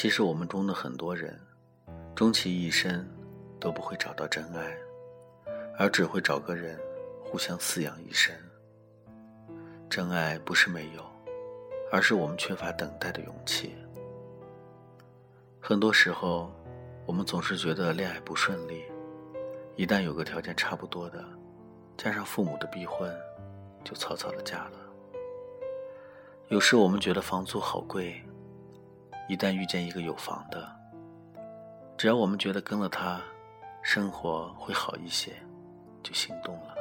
其实我们中的很多人，终其一生都不会找到真爱，而只会找个人互相饲养一生。真爱不是没有，而是我们缺乏等待的勇气。很多时候，我们总是觉得恋爱不顺利，一旦有个条件差不多的，加上父母的逼婚，就草草的嫁了。有时我们觉得房租好贵。一旦遇见一个有房的，只要我们觉得跟了他，生活会好一些，就心动了。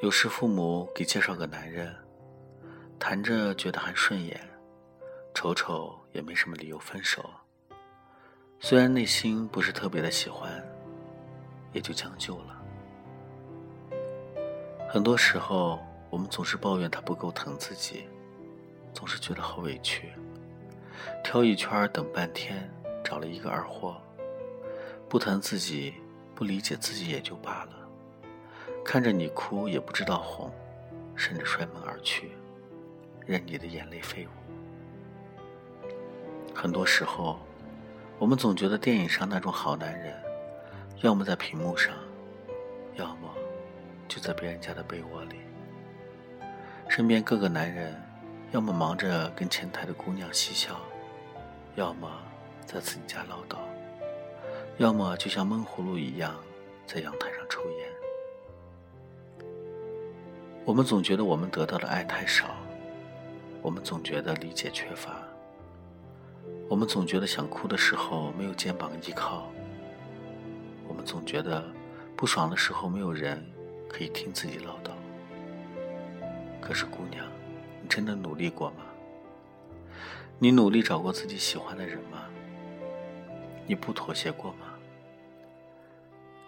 有时父母给介绍个男人，谈着觉得还顺眼，瞅瞅也没什么理由分手。虽然内心不是特别的喜欢，也就将就了。很多时候，我们总是抱怨他不够疼自己。总是觉得好委屈，挑一圈等半天，找了一个二货，不疼自己，不理解自己也就罢了，看着你哭也不知道哄，甚至摔门而去，任你的眼泪飞舞。很多时候，我们总觉得电影上那种好男人，要么在屏幕上，要么就在别人家的被窝里，身边各个男人。要么忙着跟前台的姑娘嬉笑，要么在自己家唠叨，要么就像闷葫芦一样在阳台上抽烟。我们总觉得我们得到的爱太少，我们总觉得理解缺乏，我们总觉得想哭的时候没有肩膀依靠，我们总觉得不爽的时候没有人可以听自己唠叨。可是姑娘。你真的努力过吗？你努力找过自己喜欢的人吗？你不妥协过吗？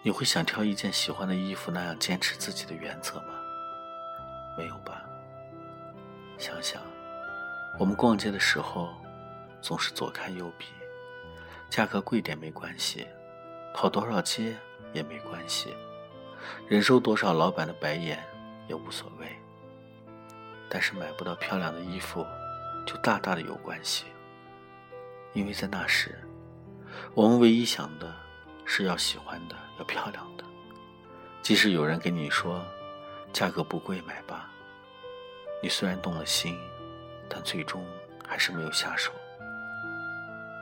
你会想挑一件喜欢的衣服那样坚持自己的原则吗？没有吧。想想，我们逛街的时候，总是左看右比，价格贵点没关系，跑多少街也没关系，忍受多少老板的白眼也无所谓。但是买不到漂亮的衣服，就大大的有关系。因为在那时，我们唯一想的是要喜欢的，要漂亮的。即使有人跟你说价格不贵，买吧，你虽然动了心，但最终还是没有下手。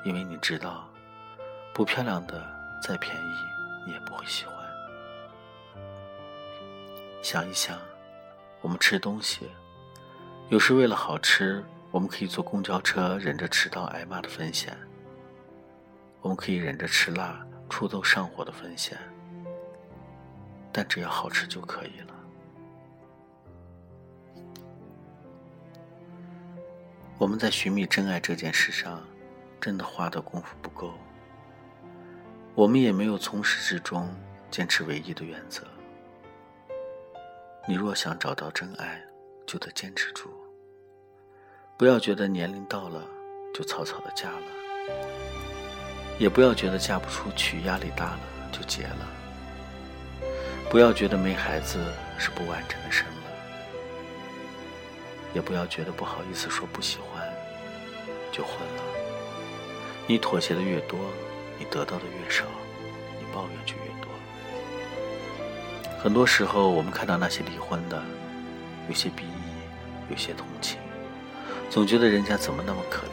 因为你知道，不漂亮的再便宜，你也不会喜欢。想一想，我们吃东西。有时为了好吃，我们可以坐公交车忍着迟到挨骂的风险；我们可以忍着吃辣出痘上火的风险，但只要好吃就可以了。我们在寻觅真爱这件事上，真的花的功夫不够。我们也没有从始至终坚持唯一的原则。你若想找到真爱，就得坚持住，不要觉得年龄到了就草草的嫁了，也不要觉得嫁不出去压力大了就结了，不要觉得没孩子是不完整的生了，也不要觉得不好意思说不喜欢就混了。你妥协的越多，你得到的越少，你抱怨就越多。很多时候，我们看到那些离婚的。有些鄙夷，有些同情，总觉得人家怎么那么可怜。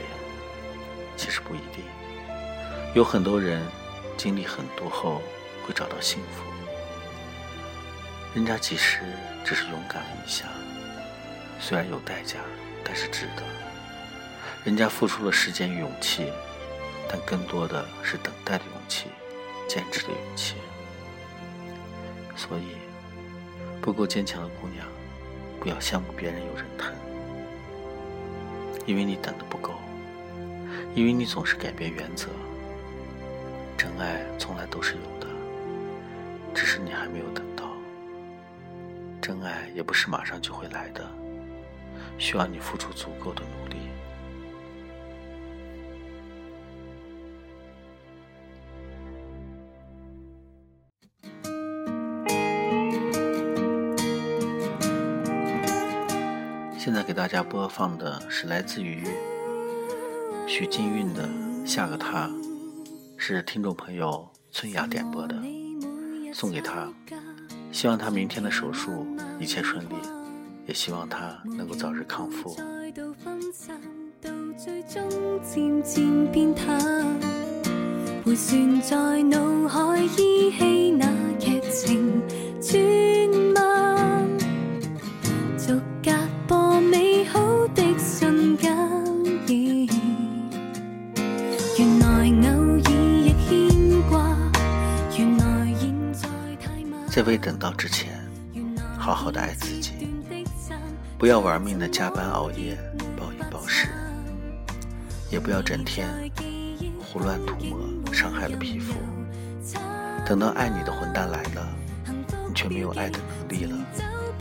其实不一定，有很多人经历很多后会找到幸福。人家其实只是勇敢了一下，虽然有代价，但是值得。人家付出了时间与勇气，但更多的是等待的勇气，坚持的勇气。所以，不够坚强的姑娘。不要羡慕别人有人疼，因为你等的不够，因为你总是改变原则。真爱从来都是有的，只是你还没有等到。真爱也不是马上就会来的，需要你付出足够的努力。给大家播放的是来自于许金韵的《下个他》是听众朋友村雅点播的，送给他，希望他明天的手术一切顺利，也希望他能够早日康复。回旋在脑海依稀那剧情，在。未等到之前，好好的爱自己，不要玩命的加班熬夜、暴饮暴食，也不要整天胡乱涂抹。伤害了皮肤，等到爱你的混蛋来了，你却没有爱的能力了，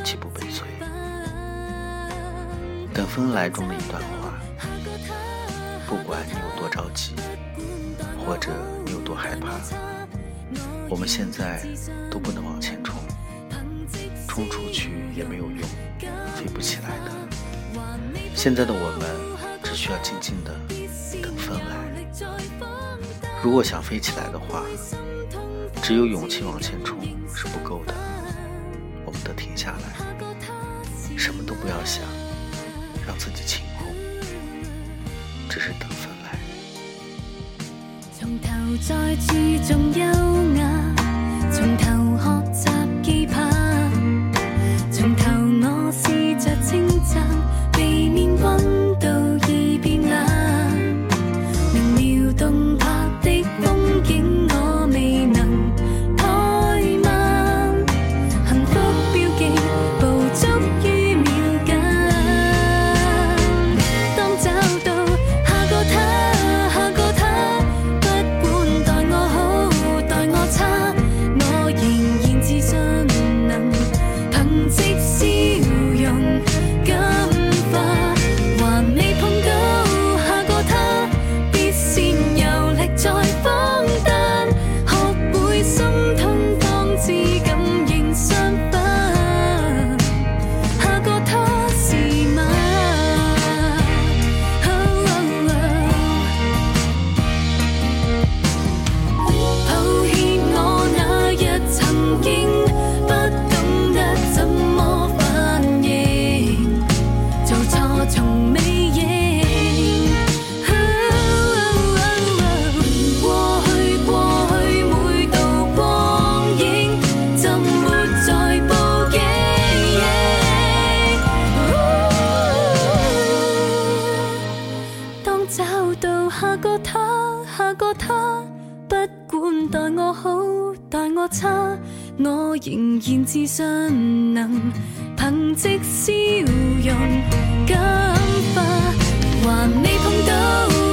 岂不悲催？等风来中的一段话，不管你有多着急，或者你有多害怕，我们现在都不能往前冲，冲出去也没有用，飞不起来的。现在的我们只需要静静的等风来。如果想飞起来的话，只有勇气往前冲是不够的。我们得停下来，什么都不要想，让自己清空，只是等又。再注重优雅，他，我仍然自信能凭藉笑容感化，还未碰到。